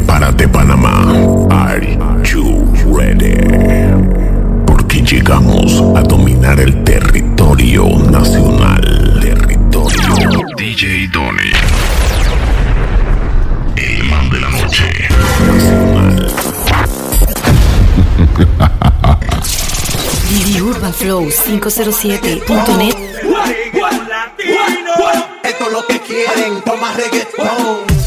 Prepárate Panamá. Are you ready? Porque llegamos a dominar el territorio nacional. Territorio. DJ Donny. El man de la noche. Nacional. DDUrbanFlow507.net Lo que quieren, toma reggaetón. Hoy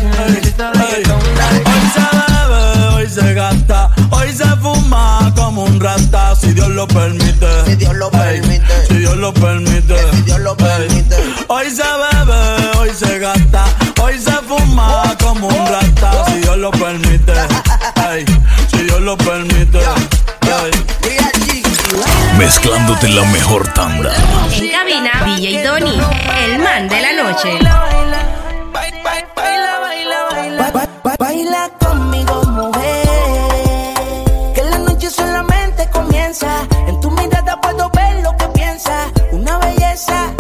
se bebe, hoy se gasta, hoy se fuma como un rata, si Dios lo permite. Si Dios lo Ey, permite. Si Dios lo permite. Si Dios lo permite. Hoy se bebe, hoy se gasta, hoy se fuma como un rata, si Dios lo permite. Ey, si Dios lo permite. Ey. Mezclándote la mejor tanda. En cabina, DJ Donny, el man de la noche. Ba- ba- ba- Baila conmigo, mujer. Que la noche solamente comienza. En tu mirada puedo ver lo que piensas. Una belleza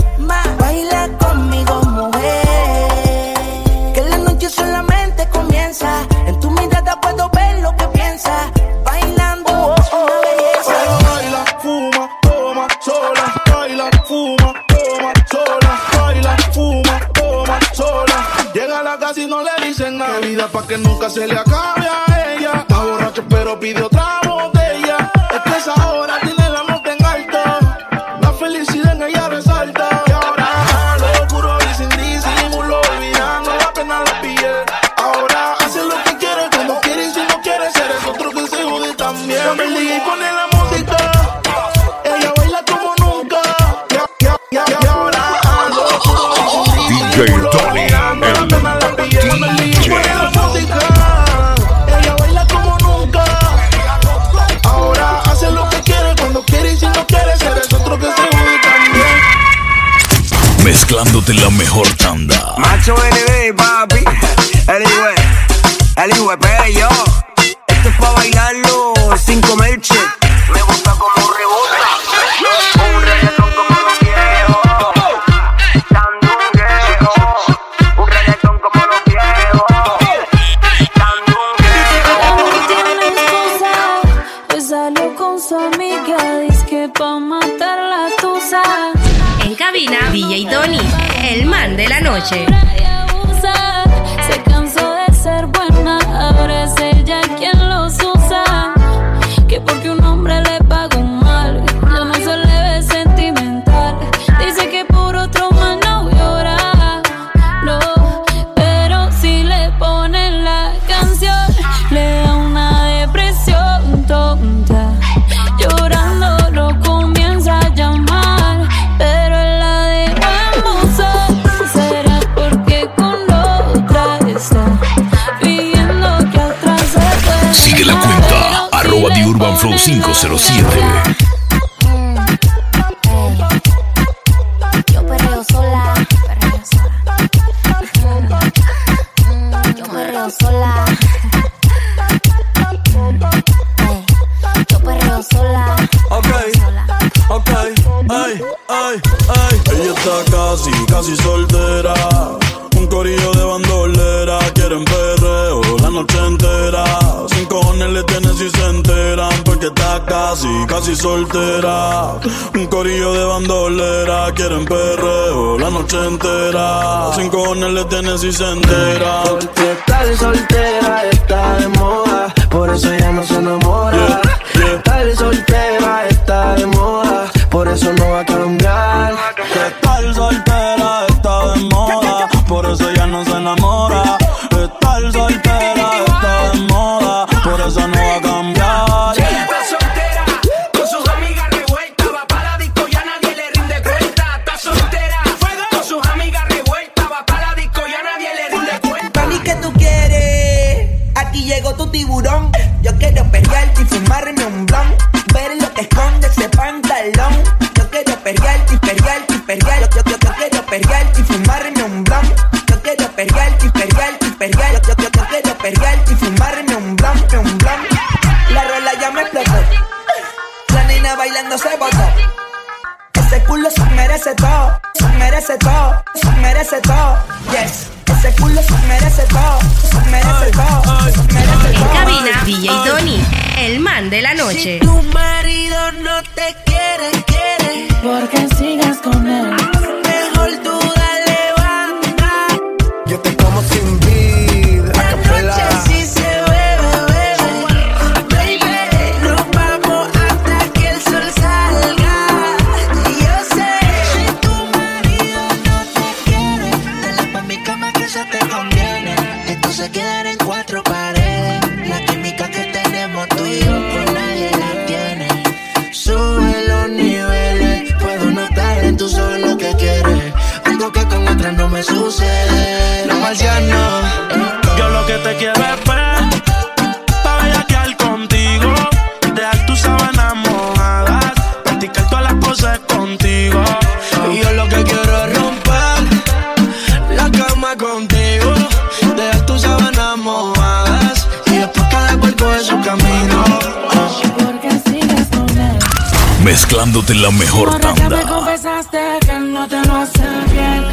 Mezclándote la mejor tanda. Macho NB, papi. El hijo de yo. Esto es pa' bailarlo sin comer che. DJ Donny, el man de la noche. Flow ponen la 507. Yo perreo sola, perreo sola. Yo perreo sola. Yo perreo sola. Ok, ok, ay, ay, ay. Ella está casi, casi soltera. Un corillo de bandolera, quieren perreo la noche entera. Sin cojones le tienen si se está casi, casi soltera. Un corillo de bandolera, quieren perreo la noche entera. Sin cojones le tienen si se enteran. Porque estar soltera está de moda, por eso ella no se enamora. Yeah, yeah. Estar soltera está de moda, por eso no va a cambiar. Que estar soltera perrear. Yo, yo, yo, yo quiero perrearte y fumarme un blon. Yo quiero perrearte y perrearte y perrear. Yo, yo, yo, quiero perrearte y fumarme un blon, un blon. La rola ya me explotó. La nena bailando se botó. Ese culo se merece todo, se merece todo, se merece todo. Yes, ese culo se merece todo, se merece todo, se merece En todo. cabina, DJ Donny, el man de la noche. Si tu marido no te quiere, Porque sigas con él. mejor tú dale banda. Yo te como sin vida, La noche sí se bebe, bebe. Baby, nos vamos hasta que el sol salga. Y yo sé, si tu marido no te quiere, dale pa' mi cama que eso te conviene. Esto se quedará en cuatro paredes. No me sucede. No marciano. Yo lo que te quiero es ver, pa' bellaquear contigo, dejar tus sábanas mojadas, practicar todas las poses contigo. Y yo lo que quiero es romper la cama contigo, dejar tus sábanas mojadas y después cada cual coge su camino. Porque sigas con él. Mezclándote la mejor Ahora me tanda. confesaste que no te lo hace bien.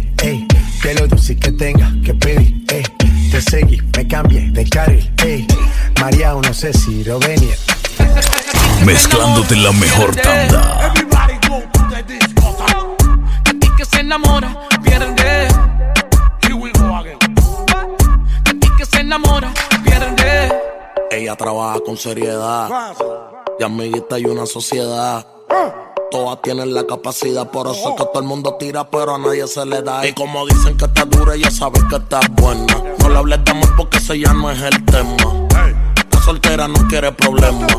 eh. Que lo dulce que tenga que pedir, eh. Te seguí, me cambié de carril, eh. María, no sé si lo venir. Mezclándote la mejor tanda. De ti que se enamora, pierde. De ti que se enamora, pierde. Ella trabaja con seriedad, y amiguita y una sociedad. Todas tienen la capacidad, por eso es que todo el mundo tira, pero a nadie se le da. Y como dicen que está dura, ella sabe que está buena. No le hables de amor porque ese ya no es el tema. La soltera no quiere problemas.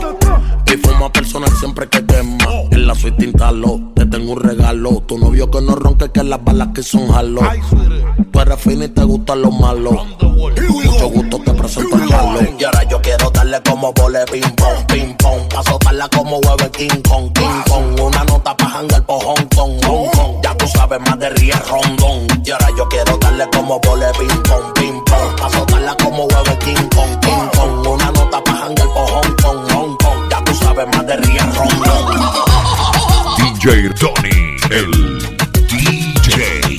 Y fuma personal siempre que quema. En la suite instalo, te tengo un regalo. Tu novio que no ronque, que las balas que son jalo. Tú eres fina y te gustan los malos. Mucho gusto te presento el jalo. Y ahora yo quiero darle como vole ping pong, ping pong. Pa' soltarla como huevo en King Kong, King Kong. Una nota pa' jangar por Hong Kong, Hong Kong. Ya tú sabes más de ríe rondón. Y ahora yo quiero darle como vole ping pong, ping pong. Pa' soltarla como huevo en King Kong, King Kong. Una nota DJ Tony, el DJ.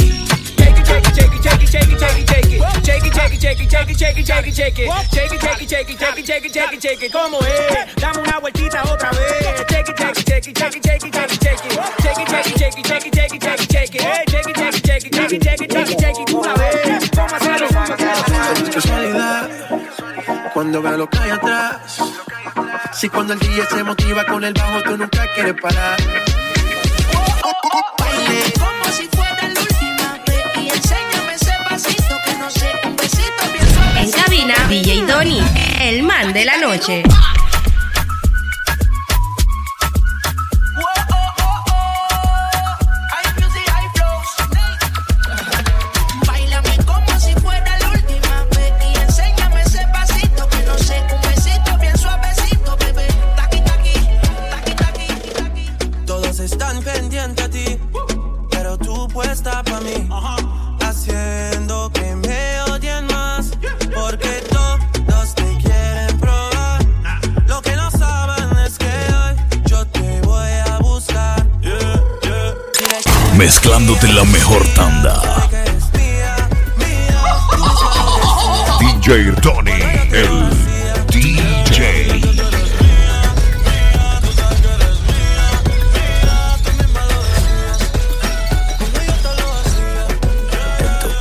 ¿Cómo es? Dame una vueltita otra vez. Cuando veo lo que hay atrás. Si cuando el día se motiva con el bajo, tú nunca quieres parar. En cabina, DJ Donny, el man de la noche. Mezclándote la mejor tanda. DJ Tony, el DJ.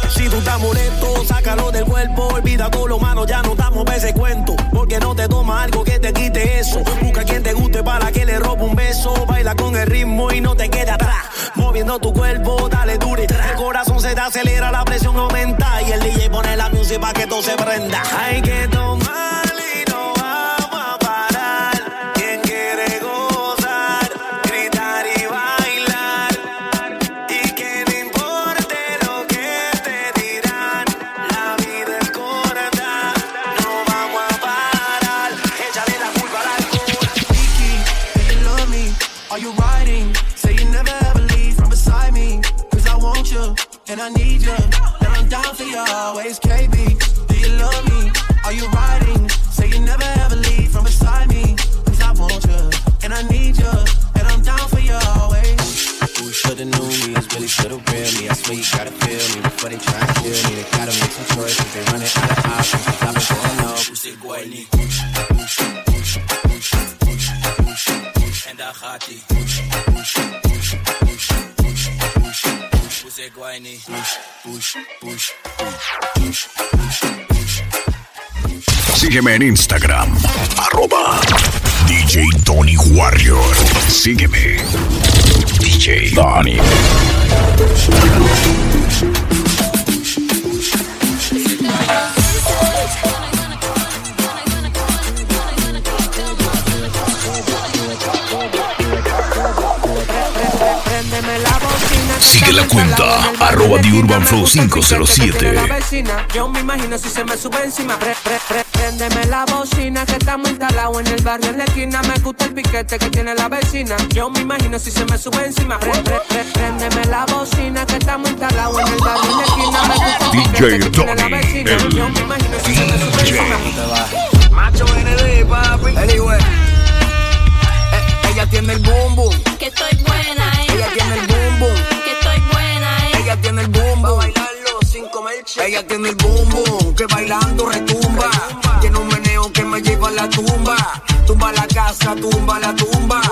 Si tú estás molesto, sácalo del cuerpo. Olvida todo lo malo, ya Tu cuerpo, dale dure. El corazón se te acelera, la presión aumenta. Y el DJ pone la música para que todo se prenda. Hay que tomar I need you. And I'm down for you always. Who shoulda knew me is really shoulda real me. I swear you gotta feel me before they try and kill me. They gotta make some choices. They running out of options. Cause I've been going Guayni? En daar gaat Guayni? Push, push, push, push, push, push. Sígueme en Instagram, arroba DJ Tony Warrior. Sígueme, DJ Donny. Sigue la cuenta, arroba de The Urban Flow gusta el piquete que 507. tiene la vecina. Yo me imagino si se me sube encima. Préndeme la bocina que estamos instalados en el barrio en la esquina. Me gusta el piquete que tiene la vecina. Yo me imagino si se me sube encima. Préndeme la bocina que estamos instalados en el barrio en la esquina. Me gusta el piquete DJ que tiene la vecina. Yo me imagino si se me sube encima. Macho ND, papi. Anyway. Eh, ella tiene el Ella tiene el boom. Que bailando retumba. Tiene un meneo que me lleva a la tumba. Tumba la casa, tumba la tumba.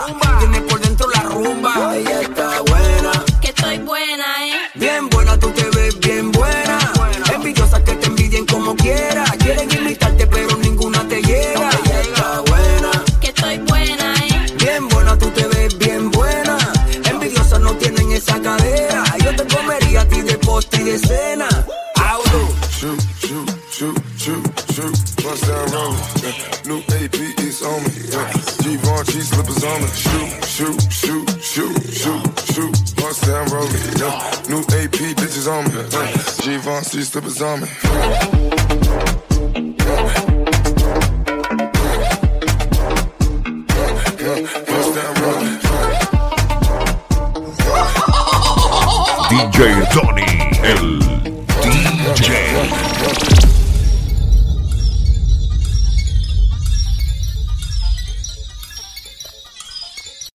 Cheese slippers on me. DJ Tony, el DJ.